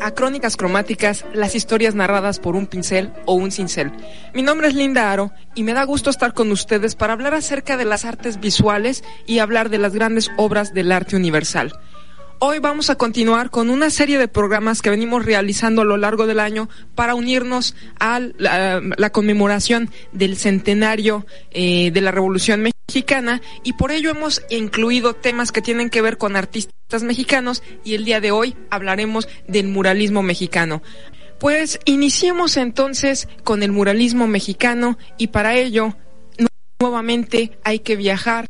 A Crónicas Cromáticas, las historias narradas por un pincel o un cincel. Mi nombre es Linda Aro y me da gusto estar con ustedes para hablar acerca de las artes visuales y hablar de las grandes obras del arte universal. Hoy vamos a continuar con una serie de programas que venimos realizando a lo largo del año para unirnos a la, conmemoración del centenario eh, de la Revolución Mexicana y por ello hemos incluido temas que tienen que ver con artistas mexicanos y el día de hoy hablaremos del muralismo mexicano. Pues iniciemos entonces con el muralismo mexicano y para ello nuevamente hay que viajar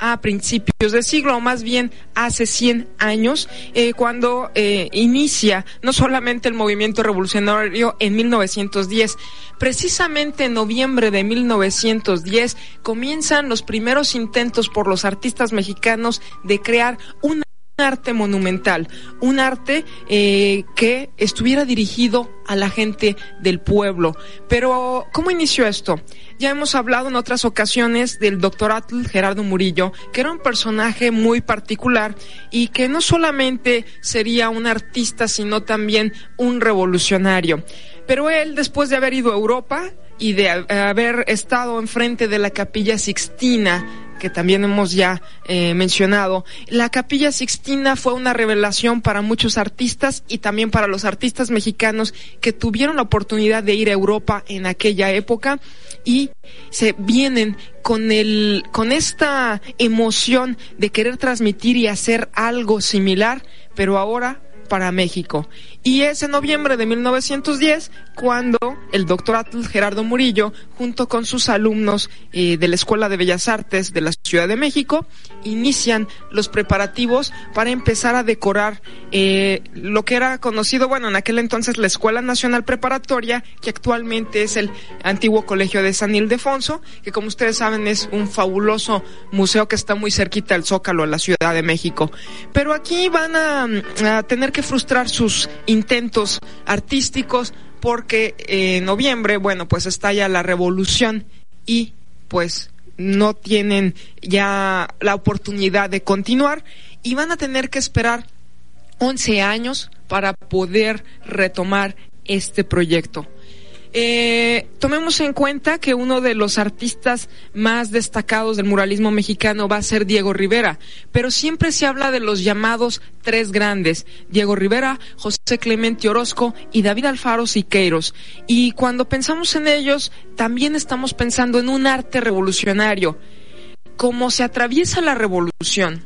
a principios de siglo, o más bien hace 100 años, eh, cuando eh, inicia no solamente el movimiento revolucionario en 1910, precisamente en noviembre de 1910 comienzan los primeros intentos por los artistas mexicanos de crear un arte monumental, un arte eh, que estuviera dirigido a la gente del pueblo. Pero, ¿cómo inició esto? Ya hemos hablado en otras ocasiones del doctor Atl Gerardo Murillo, que era un personaje muy particular y que no solamente sería un artista, sino también un revolucionario. Pero él, después de haber ido a Europa y de haber estado enfrente de la capilla Sixtina, que también hemos ya eh, mencionado, la capilla Sixtina fue una revelación para muchos artistas y también para los artistas mexicanos que tuvieron la oportunidad de ir a Europa en aquella época y se vienen con el con esta emoción de querer transmitir y hacer algo similar, pero ahora para México. Y es en noviembre de 1910 cuando el doctor Gerardo Murillo, junto con sus alumnos eh, de la Escuela de Bellas Artes de la Ciudad de México, inician los preparativos para empezar a decorar eh, lo que era conocido, bueno, en aquel entonces la Escuela Nacional Preparatoria, que actualmente es el antiguo Colegio de San Ildefonso, que como ustedes saben es un fabuloso museo que está muy cerquita del Zócalo, en la Ciudad de México. Pero aquí van a, a tener que frustrar sus intentos artísticos porque en noviembre, bueno, pues estalla la revolución y pues no tienen ya la oportunidad de continuar y van a tener que esperar 11 años para poder retomar este proyecto. Eh, tomemos en cuenta que uno de los artistas más destacados del muralismo mexicano va a ser Diego Rivera, pero siempre se habla de los llamados tres grandes, Diego Rivera, José Clemente Orozco y David Alfaro Siqueiros. Y cuando pensamos en ellos, también estamos pensando en un arte revolucionario. Como se atraviesa la revolución,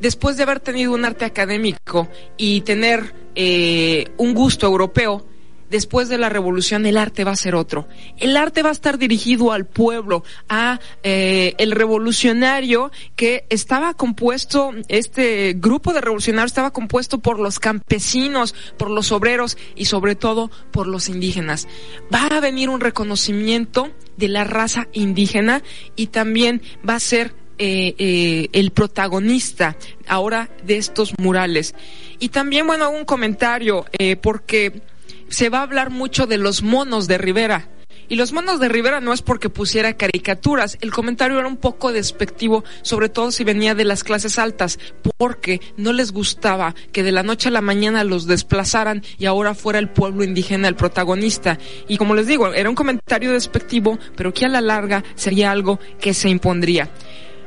después de haber tenido un arte académico y tener eh, un gusto europeo, después de la revolución el arte va a ser otro. El arte va a estar dirigido al pueblo, a eh, el revolucionario que estaba compuesto, este grupo de revolucionarios estaba compuesto por los campesinos, por los obreros y sobre todo por los indígenas. Va a venir un reconocimiento de la raza indígena y también va a ser eh, eh, el protagonista ahora de estos murales. Y también, bueno, un comentario, eh, porque se va a hablar mucho de los monos de Rivera. Y los monos de Rivera no es porque pusiera caricaturas, el comentario era un poco despectivo, sobre todo si venía de las clases altas, porque no les gustaba que de la noche a la mañana los desplazaran y ahora fuera el pueblo indígena el protagonista. Y como les digo, era un comentario despectivo, pero que a la larga sería algo que se impondría.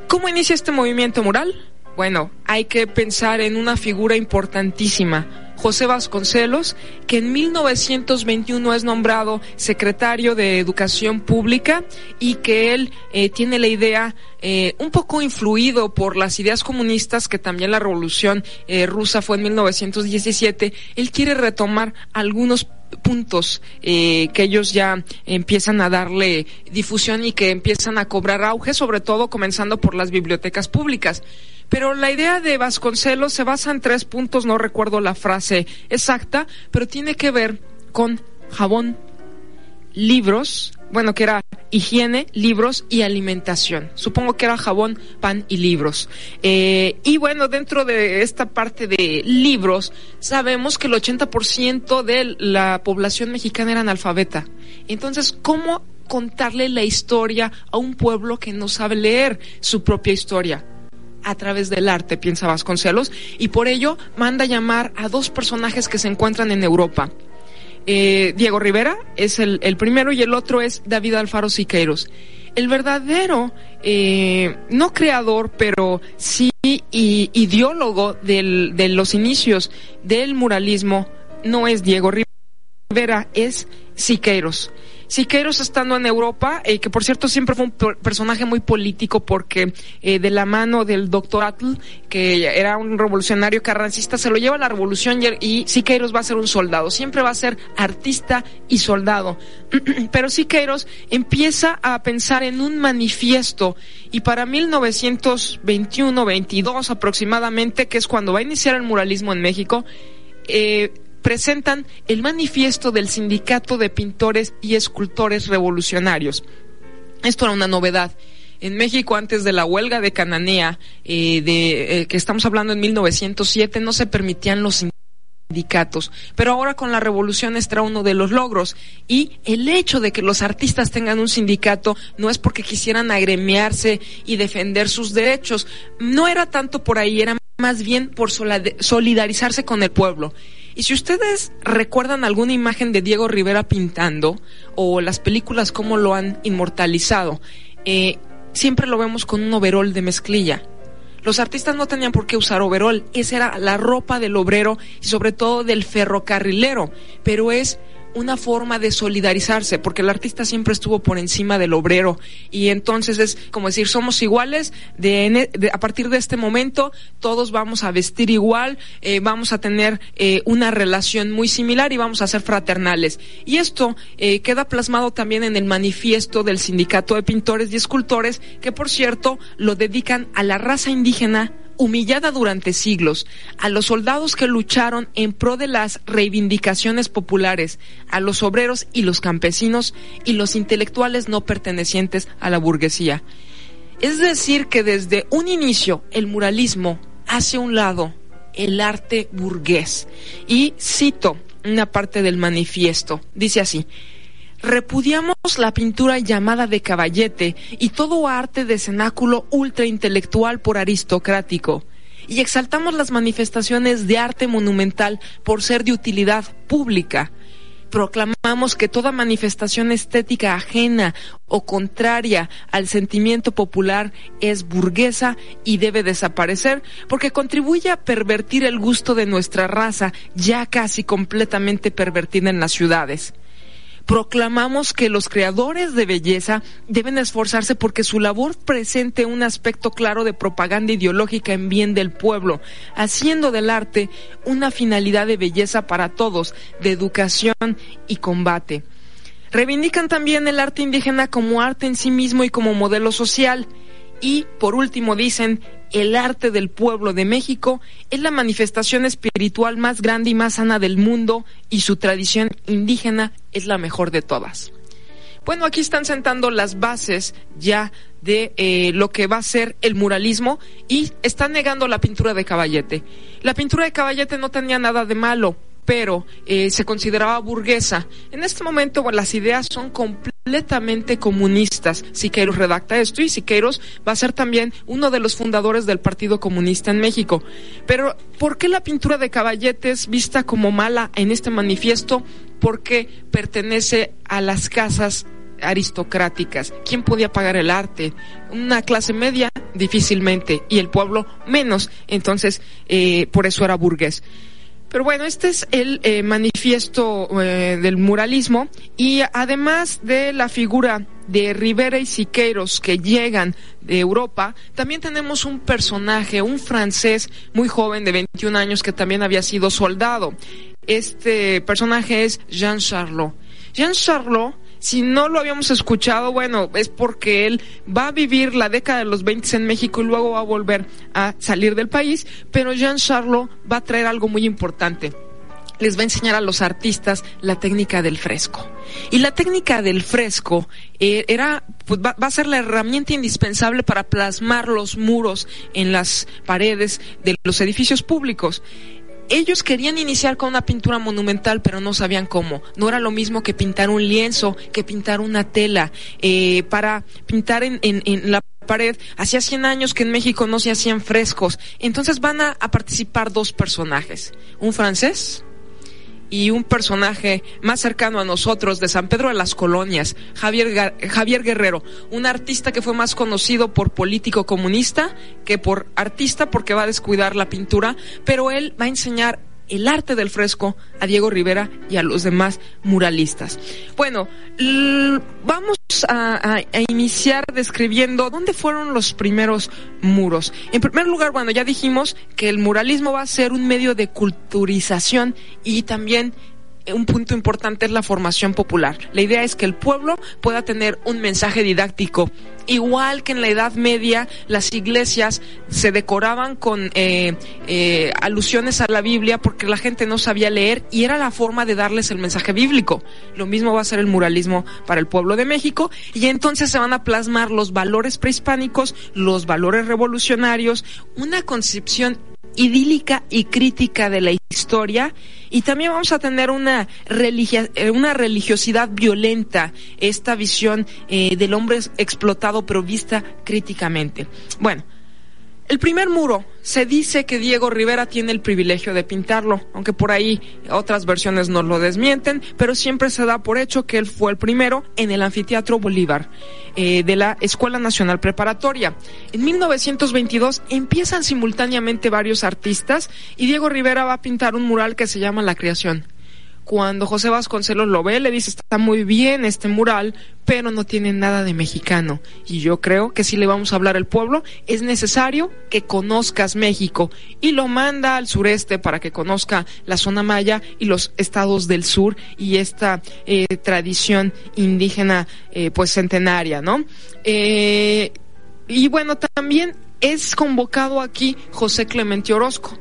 ¿Cómo inicia este movimiento moral? Bueno, hay que pensar en una figura importantísima, José Vasconcelos, que en 1921 es nombrado secretario de Educación Pública y que él eh, tiene la idea, eh, un poco influido por las ideas comunistas, que también la revolución eh, rusa fue en 1917, él quiere retomar algunos puntos eh, que ellos ya empiezan a darle difusión y que empiezan a cobrar auge, sobre todo comenzando por las bibliotecas públicas. Pero la idea de Vasconcelos se basa en tres puntos, no recuerdo la frase exacta, pero tiene que ver con jabón, libros, bueno, que era higiene, libros y alimentación. Supongo que era jabón, pan y libros. Eh, y bueno, dentro de esta parte de libros, sabemos que el 80% de la población mexicana era analfabeta. Entonces, ¿cómo contarle la historia a un pueblo que no sabe leer su propia historia? a través del arte, piensa Vasconcelos, y por ello manda llamar a dos personajes que se encuentran en Europa. Eh, Diego Rivera es el, primero y el otro es David Alfaro Siqueiros. El verdadero, eh, no creador, pero sí ideólogo de los inicios del muralismo, no es Diego Rivera, es Siqueiros. Siqueiros estando en Europa, eh, que por cierto siempre fue un personaje muy político porque eh, de la mano del doctor Atl, que era un revolucionario carrancista, se lo lleva a la revolución y, Siqueiros va a ser un soldado, siempre va a ser artista y soldado. Pero Siqueiros empieza a pensar en un manifiesto y para 1921-22 aproximadamente, que es cuando va a iniciar el muralismo en México, eh, presentan el manifiesto del Sindicato de Pintores y Escultores Revolucionarios. Esto era una novedad. En México, antes de la huelga de Cananea, eh, de, eh, que estamos hablando en 1907, no se permitían los sindicatos. Pero ahora con la revolución está uno de los logros. Y el hecho de que los artistas tengan un sindicato no es porque quisieran agremiarse y defender sus derechos. No era tanto por ahí, era más bien por solidarizarse con el pueblo. Y si ustedes recuerdan alguna imagen de Diego Rivera pintando o las películas cómo lo han inmortalizado, eh, siempre lo vemos con un overol de mezclilla. Los artistas no tenían por qué usar overol, esa era la ropa del obrero y sobre todo del ferrocarrilero, pero es una forma de solidarizarse, porque el artista siempre estuvo por encima del obrero y entonces es como decir, somos iguales, de, a partir de este momento todos vamos a vestir igual, eh, vamos a tener eh, una relación muy similar y vamos a ser fraternales. Y esto eh, queda plasmado también en el manifiesto del Sindicato de Pintores y Escultores, que por cierto lo dedican a la raza indígena humillada durante siglos, a los soldados que lucharon en pro de las reivindicaciones populares, a los obreros y los campesinos y los intelectuales no pertenecientes a la burguesía. Es decir, que desde un inicio el muralismo hace un lado el arte burgués. Y cito una parte del manifiesto. Dice así, Repudiamos la pintura llamada de caballete y todo arte de cenáculo ultraintelectual por aristocrático. Y exaltamos las manifestaciones de arte monumental por ser de utilidad pública. Proclamamos que toda manifestación estética ajena o contraria al sentimiento popular es burguesa y debe desaparecer porque contribuye a pervertir el gusto de nuestra raza ya casi completamente pervertida en las ciudades proclamamos que los creadores de belleza deben esforzarse porque su labor presente un aspecto claro de propaganda ideológica en bien del pueblo, haciendo del arte una finalidad de belleza para todos, de educación y combate. Reivindican también el arte indígena como arte en sí mismo y como modelo social. Y, por último, dicen, el arte del pueblo de México es la manifestación espiritual más grande y más sana del mundo y su tradición indígena es la mejor de todas. Bueno, aquí están sentando las bases ya de eh, lo que va a ser el muralismo y están negando la pintura de caballete. La pintura de caballete no tenía nada de malo, pero eh, se consideraba burguesa. En este momento las ideas son completamente comunistas. Siqueiros redacta esto y Siqueiros va a ser también uno de los fundadores del Partido Comunista en México. Pero, ¿por qué la pintura de caballetes vista como mala en este manifiesto? Porque pertenece a las casas aristocráticas. ¿Quién podía pagar el arte? Una clase media, difícilmente, y el pueblo menos. Entonces, eh, por eso era burgués. Pero bueno, este es el eh, manifiesto eh, del muralismo y además de la figura de Rivera y Siqueiros que llegan de Europa, también tenemos un personaje, un francés muy joven de 21 años que también había sido soldado. este personaje es Jean Charlot. Jean Charlot si no lo habíamos escuchado, bueno, es porque él va a vivir la década de los 20 en México y luego va a volver a salir del país, pero Jean Charlot va a traer algo muy importante les va a enseñar a los artistas la técnica del fresco. Y la técnica del fresco eh, era, pues, va, a ser la herramienta indispensable para plasmar los muros en las paredes de los edificios públicos ellos querían iniciar con una pintura monumental, pero no sabían cómo. No era lo mismo que pintar un lienzo, que pintar una tela. Eh, para pintar en, en, la pared, hacía 100 años que en México no se hacían frescos. Entonces van a participar dos personajes. Un francés y un personaje más cercano a nosotros de San Pedro de las Colonias, Javier, Javier Guerrero, un artista que fue más conocido por político comunista que por artista porque va a descuidar la pintura, pero él va a enseñar el arte del fresco a Diego Rivera y a los demás muralistas. Bueno, vamos a, iniciar describiendo dónde fueron los primeros muros. En primer lugar, bueno, ya dijimos que el muralismo va a ser un medio de culturización y también un punto importante es la formación popular. La idea es que el pueblo pueda tener un mensaje didáctico. Igual que en la Edad Media las iglesias se decoraban con eh, eh, alusiones a la Biblia porque la gente no sabía leer y era la forma de darles el mensaje bíblico. Lo mismo va a ser el muralismo para el pueblo de México y entonces se van a plasmar los valores prehispánicos, los valores revolucionarios, una concepción idílica y crítica de la historia y también vamos a tener una, eh, una religiosidad violenta, esta visión eh, del hombre explotado pero vista críticamente. Bueno, el primer muro, se dice que Diego Rivera tiene el privilegio de pintarlo, aunque por ahí otras versiones nos lo desmienten, pero siempre se da por hecho que él fue el primero en el anfiteatro Bolívar eh, de la Escuela Nacional Preparatoria. En 1922 empiezan simultáneamente varios artistas y Diego Rivera va a pintar un mural que se llama La Creación. Cuando José Vasconcelos lo ve, le dice, está muy bien este mural, pero no tiene nada de mexicano. Y yo creo que si le vamos a hablar al pueblo, es necesario que conozcas México. Y lo manda al sureste para que conozca la zona maya y los estados del sur y esta eh, tradición indígena eh, pues centenaria, ¿no? Eh, y bueno, también es convocado aquí José Clemente Orozco.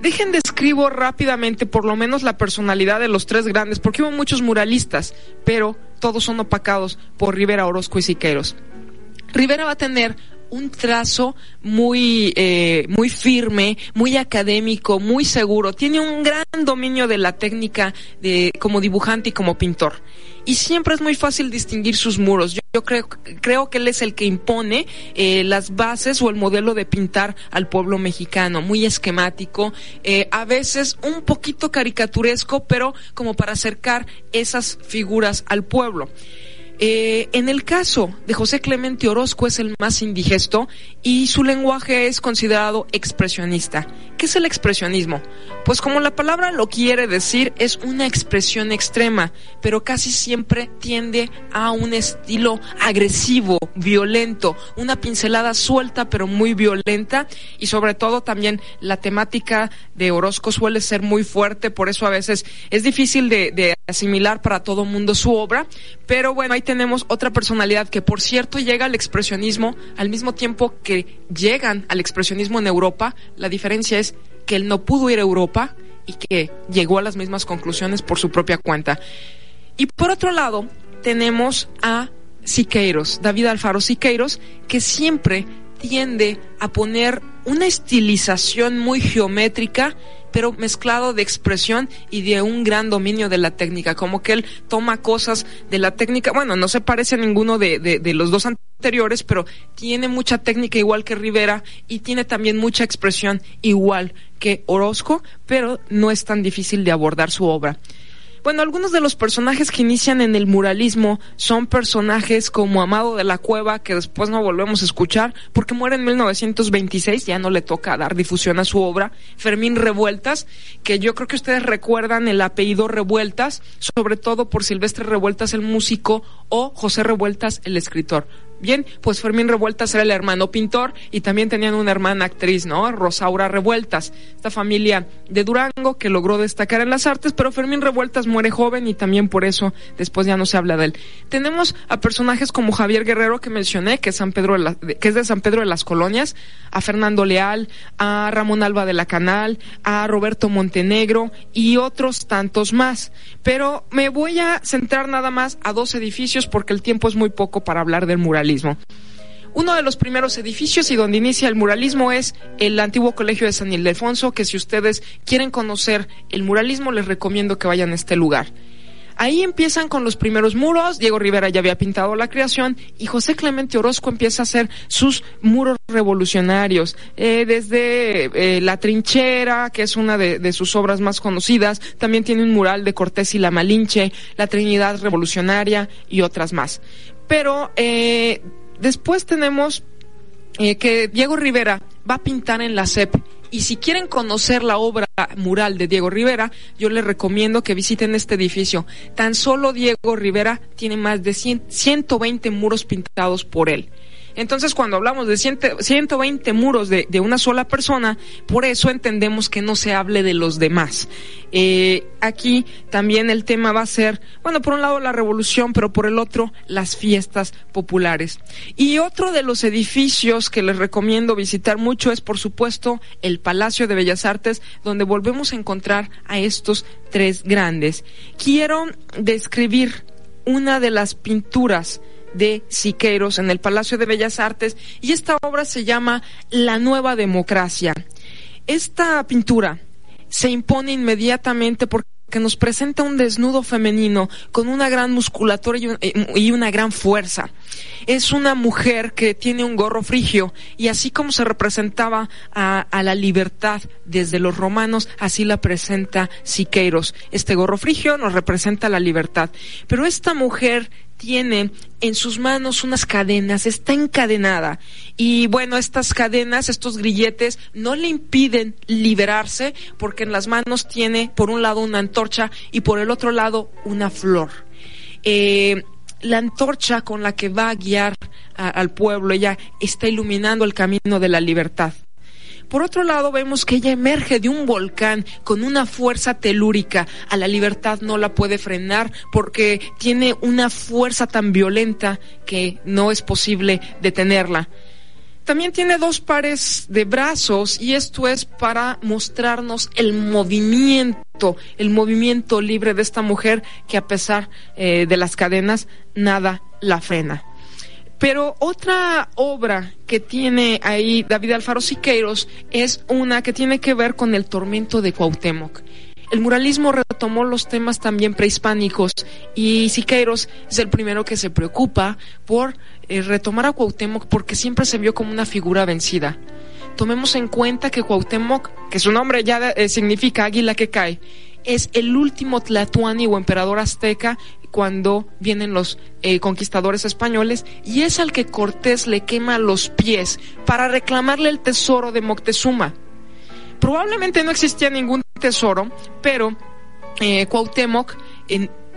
Dejen describo rápidamente por lo menos la personalidad de los tres grandes, porque hubo muchos muralistas, pero todos son opacados por Rivera, Orozco y Siqueiros. Rivera va a tener un trazo muy, eh, muy firme, muy académico, muy seguro. Tiene un gran dominio de la técnica de, como dibujante y como pintor. Y siempre es muy fácil distinguir sus muros. Yo, creo, creo que él es el que impone eh, las bases o el modelo de pintar al pueblo mexicano. Muy esquemático, eh, a veces un poquito caricaturesco, pero como para acercar esas figuras al pueblo. Eh, en el caso de José Clemente Orozco es el más indigesto y su lenguaje es considerado expresionista. ¿Qué es el expresionismo? Pues como la palabra lo quiere decir, es una expresión extrema, pero casi siempre tiende a un estilo agresivo, violento, una pincelada suelta pero muy violenta y sobre todo también la temática de Orozco suele ser muy fuerte, por eso a veces es difícil de, de asimilar para todo mundo su obra, pero bueno, ahí tenemos otra personalidad que por cierto llega al expresionismo al mismo tiempo que llegan al expresionismo en Europa. La diferencia es que él no pudo ir a Europa y que llegó a las mismas conclusiones por su propia cuenta. Y por otro lado, tenemos a Siqueiros, David Alfaro Siqueiros, que siempre tiende a poner una estilización muy geométrica pero mezclado de expresión y de un gran dominio de la técnica, como que él toma cosas de la técnica, bueno, no se parece a ninguno de, de, los dos anteriores, pero tiene mucha técnica igual que Rivera y tiene también mucha expresión igual que Orozco, pero no es tan difícil de abordar su obra. Bueno, algunos de los personajes que inician en el muralismo son personajes como Amado de la Cueva, que después no volvemos a escuchar porque muere en 1926, ya no le toca dar difusión a su obra. Fermín Revueltas, que yo creo que ustedes recuerdan el apellido Revueltas, sobre todo por Silvestre Revueltas el músico o José Revueltas el escritor Bien, pues Fermín Revueltas era el hermano pintor y también tenían una hermana actriz, ¿no? Rosaura Revueltas, esta familia de Durango que logró destacar en las artes, pero Fermín Revueltas muere joven y también por eso después ya no se habla de él. Tenemos a personajes como Javier Guerrero que mencioné, que es, San Pedro que es de San Pedro de las Colonias, a Fernando Leal, a Ramón Alba de la Canal, a Roberto Montenegro y otros tantos más. Pero me voy a centrar nada más a dos edificios porque el tiempo es muy poco para hablar del Uno de los primeros edificios y donde inicia el muralismo es el antiguo colegio de San Ildefonso, que si ustedes quieren conocer el muralismo les recomiendo que vayan a este lugar. Ahí empiezan con los primeros muros, Diego Rivera ya había pintado la creación y José Clemente Orozco empieza a hacer sus muros revolucionarios, eh, desde eh, La Trinchera, que es una de, sus obras más conocidas, también tiene un mural de Cortés y la Malinche, La Trinidad Revolucionaria y otras más. Pero eh, después tenemos que Diego Rivera va a pintar en la CEP y si quieren conocer la obra mural de Diego Rivera, yo les recomiendo que visiten este edificio. Tan solo Diego Rivera tiene más de 120 muros pintados por él. Entonces, cuando hablamos de 120 muros de, una sola persona, por eso entendemos que no se hable de los demás. Eh, aquí también el tema va a ser, bueno, por un lado la revolución, pero por el otro las fiestas populares. Y otro de los edificios que les recomiendo visitar mucho es, por supuesto, el Palacio de Bellas Artes, donde volvemos a encontrar a estos tres grandes. Quiero describir una de las pinturas de Siqueiros en el Palacio de Bellas Artes y esta obra se llama La Nueva Democracia. Esta pintura se impone inmediatamente porque nos presenta un desnudo femenino con una gran musculatura y, una gran fuerza. Es una mujer que tiene un gorro frigio y así como se representaba a, a, la libertad desde los romanos, así la presenta Siqueiros. Este gorro frigio nos representa la libertad. Pero esta mujer tiene en sus manos unas cadenas, está encadenada. Y bueno, estas cadenas, estos grilletes, no le impiden liberarse porque en las manos tiene por un lado una antorcha y por el otro lado una flor. Eh, la antorcha con la que va a guiar al pueblo, ella está iluminando el camino de la libertad. Por otro lado, vemos que ella emerge de un volcán con una fuerza telúrica. A la libertad no la puede frenar porque tiene una fuerza tan violenta que no es posible detenerla. También tiene dos pares de brazos y esto es para mostrarnos el movimiento, el movimiento libre de esta mujer que a pesar eh, de las cadenas, nada la frena. Pero otra obra que tiene ahí David Alfaro Siqueiros es una que tiene que ver con el tormento de Cuauhtémoc. El muralismo retomó los temas también prehispánicos y Siqueiros es el primero que se preocupa por eh, retomar a Cuauhtémoc porque siempre se vio como una figura vencida. Tomemos en cuenta que Cuauhtémoc, que su nombre ya eh, significa águila que cae, es el último tlatoani o emperador azteca cuando vienen los eh, conquistadores españoles y es al que Cortés le quema los pies para reclamarle el tesoro de Moctezuma. Probablemente no existía ningún tesoro, pero eh, Cuauhtémoc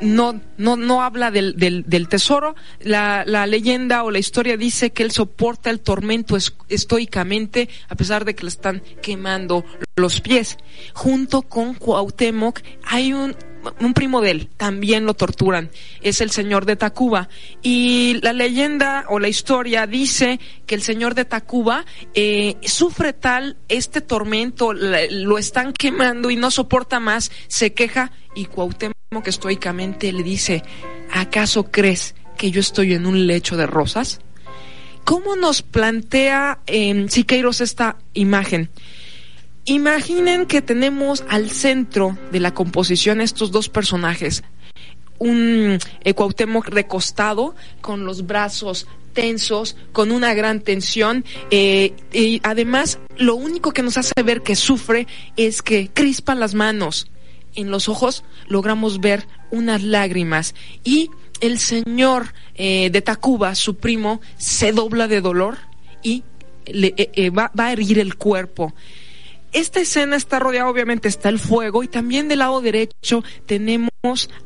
no, no, no habla del, del, tesoro. La, la, leyenda o la historia dice que él soporta el tormento estoicamente a pesar de que le están quemando los pies. Junto con Cuauhtémoc hay un un primo de él, también lo torturan, es el señor de Tacuba. Y la leyenda o la historia dice que el señor de Tacuba eh, sufre tal este tormento, lo están quemando y no soporta más, se queja y Cuauhtémoc estoicamente le dice, ¿acaso crees que yo estoy en un lecho de rosas? ¿Cómo nos plantea en Siqueiros esta imagen? Imaginen que tenemos al centro de la composición estos dos personajes. Un eh, recostado con los brazos tensos, con una gran tensión eh, y además lo único que nos hace ver que sufre es que crispa las manos. En los ojos logramos ver unas lágrimas y el señor eh, de Tacuba, su primo, se dobla de dolor y le, va, va a herir el cuerpo esta escena está rodeada, obviamente está el fuego y también del lado derecho tenemos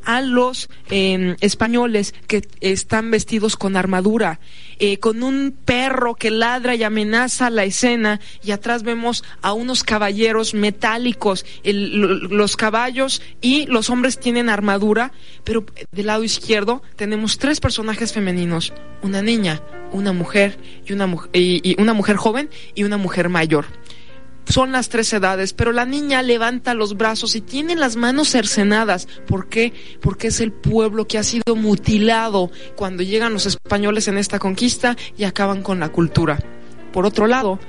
a los em, españoles que están vestidos con armadura, eh, con un perro que ladra y amenaza la escena y atrás vemos a unos caballeros metálicos, los caballos y los hombres tienen armadura, pero del lado izquierdo tenemos tres personajes femeninos, una niña, una mujer y una, y una mujer joven y una mujer mayor son las tres edades, pero la niña levanta los brazos y tiene las manos cercenadas. ¿Por qué? Porque es el pueblo que ha sido mutilado cuando llegan los españoles en esta conquista y acaban con la cultura. Por otro lado,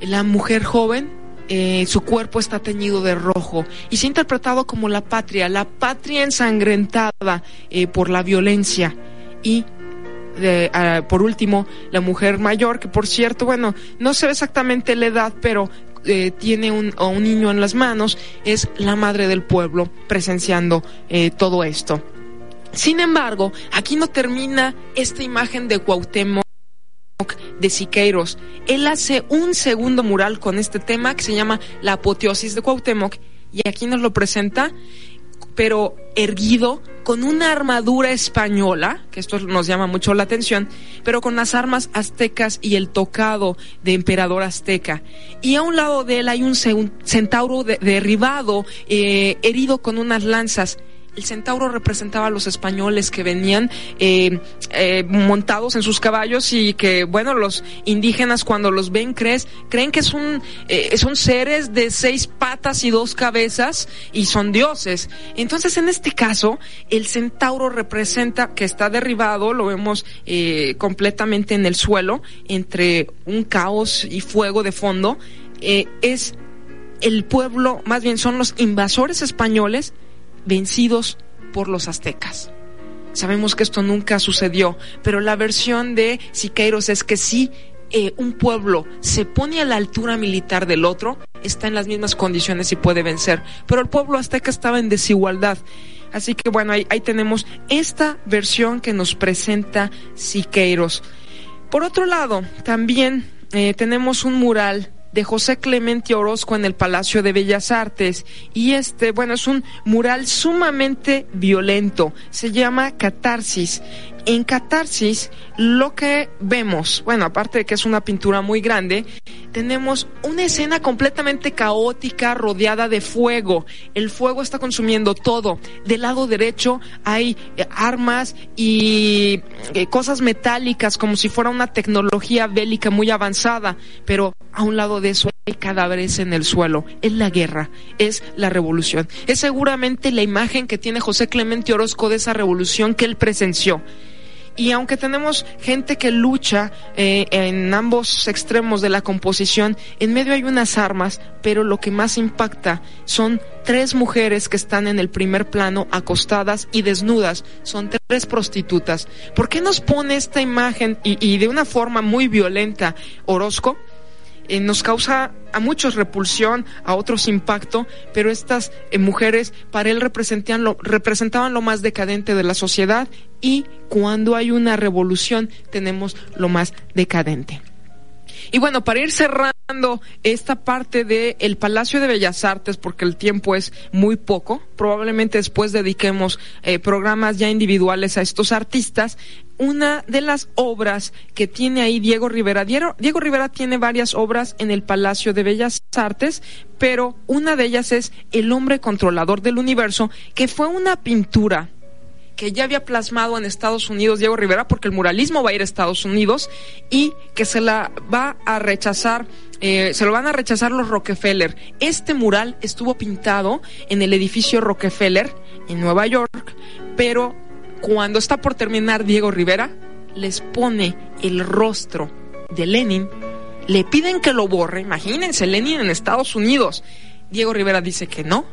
la mujer joven, eh, su cuerpo está teñido de rojo y se ha interpretado como la patria, la patria ensangrentada eh, por la violencia y ah, por último, la mujer mayor, que por cierto, bueno, no sé exactamente la edad, pero eh, tiene un, un niño en las manos, es la madre del pueblo presenciando eh, todo esto. Sin embargo, aquí no termina esta imagen de Cuauhtémoc de Siqueiros. Él hace un segundo mural con este tema que se llama La apoteosis de Cuauhtémoc y aquí nos lo presenta pero erguido con una armadura española, que esto nos llama mucho la atención, pero con las armas aztecas y el tocado de emperador azteca. Y a un lado de él hay un centauro derribado, eh, herido con unas lanzas el centauro representaba a los españoles que venían eh, eh, montados en sus caballos y que, bueno, los indígenas cuando los ven crees, creen que son, eh, son seres de seis patas y dos cabezas y son dioses. Entonces, en este caso, el centauro representa que está derribado, lo vemos completamente en el suelo, entre un caos y fuego de fondo. es el pueblo, más bien son los invasores españoles vencidos por los aztecas. Sabemos que esto nunca sucedió, pero la versión de Siqueiros es que si eh, un pueblo se pone a la altura militar del otro, está en las mismas condiciones y puede vencer. Pero el pueblo azteca estaba en desigualdad. Así que bueno, ahí, tenemos esta versión que nos presenta Siqueiros. Por otro lado, también eh, tenemos un mural de José Clemente Orozco en el Palacio de Bellas Artes. Y este, bueno, es un mural sumamente violento. Se llama Catarsis. En Catarsis, lo que vemos, bueno, aparte de que es una pintura muy grande, tenemos una escena completamente caótica rodeada de fuego. El fuego está consumiendo todo. Del lado derecho hay eh, armas y eh, cosas metálicas como si fuera una tecnología bélica muy avanzada, pero a un lado de eso hay cadáveres en el suelo. Es la guerra, es la revolución. Es seguramente la imagen que tiene José Clemente Orozco de esa revolución que él presenció. Y aunque tenemos gente que lucha eh, en ambos extremos de la composición, en medio hay unas armas, pero lo que más impacta son tres mujeres que están en el primer plano acostadas y desnudas. Son tres prostitutas. ¿Por qué nos pone esta imagen y, y de una forma muy violenta Orozco? Eh, nos causa a muchos repulsión, a otros impacto, pero estas eh, mujeres para él lo, representaban lo más decadente de la sociedad y cuando hay una revolución tenemos lo más decadente. Y bueno, para ir cerrando esta parte del el Palacio de Bellas Artes, porque el tiempo es muy poco, probablemente después dediquemos eh, programas ya individuales a estos artistas, una de las obras que tiene ahí Diego Rivera. Diego, Diego, Rivera tiene varias obras en el Palacio de Bellas Artes, pero una de ellas es El hombre controlador del universo, que fue una pintura que ya había plasmado en Estados Unidos Diego Rivera, porque el muralismo va a ir a Estados Unidos y que se la va a rechazar, eh, se lo van a rechazar los Rockefeller. Este mural estuvo pintado en el edificio Rockefeller en Nueva York, pero cuando está por terminar Diego Rivera, les pone el rostro de Lenin, le piden que lo borre, imagínense, Lenin en Estados Unidos. Diego Rivera dice que no.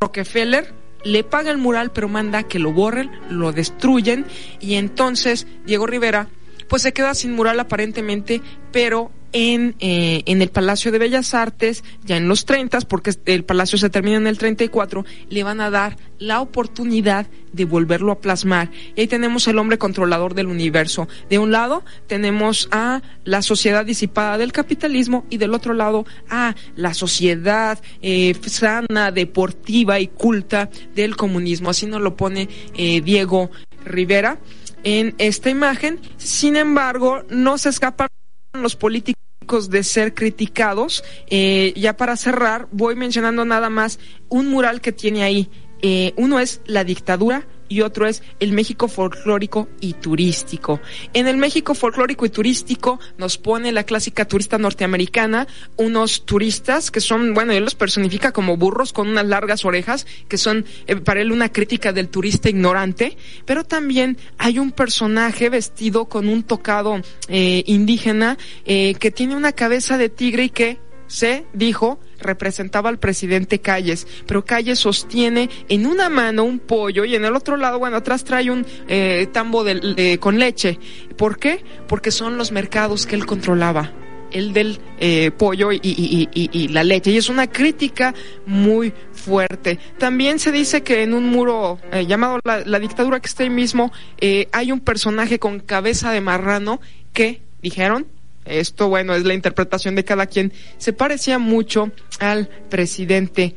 Rockefeller le paga el mural, pero manda que lo borren, lo destruyen y entonces Diego Rivera pues se queda sin mural aparentemente, pero en, eh, en el Palacio de Bellas Artes, ya en los 30, porque el Palacio se termina en el 34, le van a dar la oportunidad de volverlo a plasmar. Y ahí tenemos el hombre controlador del universo. De un lado tenemos a la sociedad disipada del capitalismo y del otro lado a la sociedad eh, sana, deportiva y culta del comunismo. Así nos lo pone eh, Diego Rivera en esta imagen. Sin embargo, no se escapan los políticos de ser criticados. Eh, ya para cerrar, voy mencionando nada más un mural que tiene ahí. Eh, uno es la dictadura y otro es el México folclórico y turístico. En el México folclórico y turístico nos pone la clásica turista norteamericana, unos turistas que son, bueno, él los personifica como burros con unas largas orejas, que son eh, para él una crítica del turista ignorante, pero también hay un personaje vestido con un tocado eh, indígena eh, que tiene una cabeza de tigre y que se dijo representaba al presidente Calles, pero Calles sostiene en una mano un pollo y en el otro lado, bueno, atrás trae un eh, tambo de, con leche. ¿Por qué? Porque son los mercados que él controlaba el del eh, pollo y, la leche. Y es una crítica muy fuerte. También se dice que en un muro eh, llamado la, dictadura que está ahí mismo, hay un personaje con cabeza de marrano que, dijeron, esto, bueno, es la interpretación de cada quien, se parecía mucho al presidente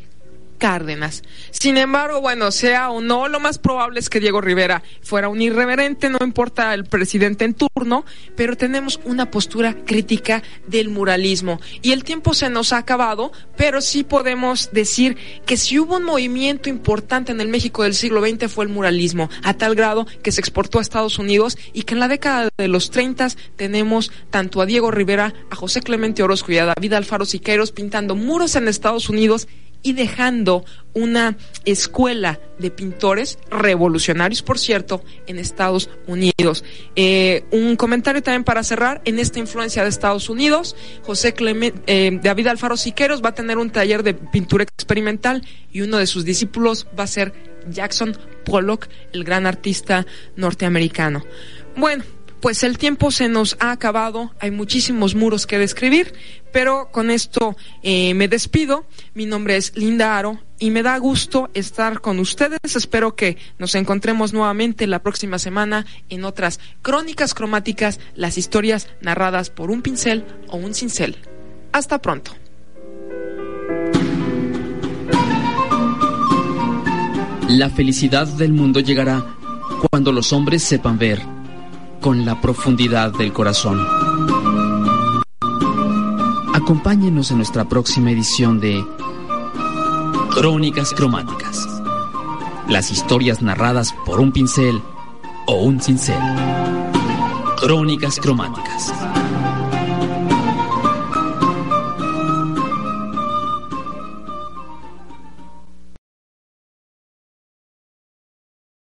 Cárdenas. Sin embargo, bueno, sea o no, lo más probable es que Diego Rivera fuera un irreverente, no importa el presidente en turno, pero tenemos una postura crítica del muralismo. Y el tiempo se nos ha acabado, pero sí podemos decir que si hubo un movimiento importante en el México del siglo XX fue el muralismo, a tal grado que se exportó a Estados Unidos y que en la década de los 30 tenemos tanto a Diego Rivera, a José Clemente Orozco y a David Alfaro Siqueiros pintando muros en Estados Unidos y dejando una escuela de pintores revolucionarios, por cierto, en Estados Unidos. Eh, un comentario también para cerrar, en esta influencia de Estados Unidos, José Clement, eh, David Alfaro Siqueros va a tener un taller de pintura experimental y uno de sus discípulos va a ser Jackson Pollock, el gran artista norteamericano. Bueno, pues el tiempo se nos ha acabado, hay muchísimos muros que describir, pero con esto eh, me despido. Mi nombre es Linda Aro y me da gusto estar con ustedes. Espero que nos encontremos nuevamente la próxima semana en otras crónicas cromáticas, las historias narradas por un pincel o un cincel. Hasta pronto. La felicidad del mundo llegará cuando los hombres sepan ver con la profundidad del corazón. Acompáñenos en nuestra próxima edición de Crónicas Cromáticas. Las historias narradas por un pincel o un cincel. Crónicas Cromáticas.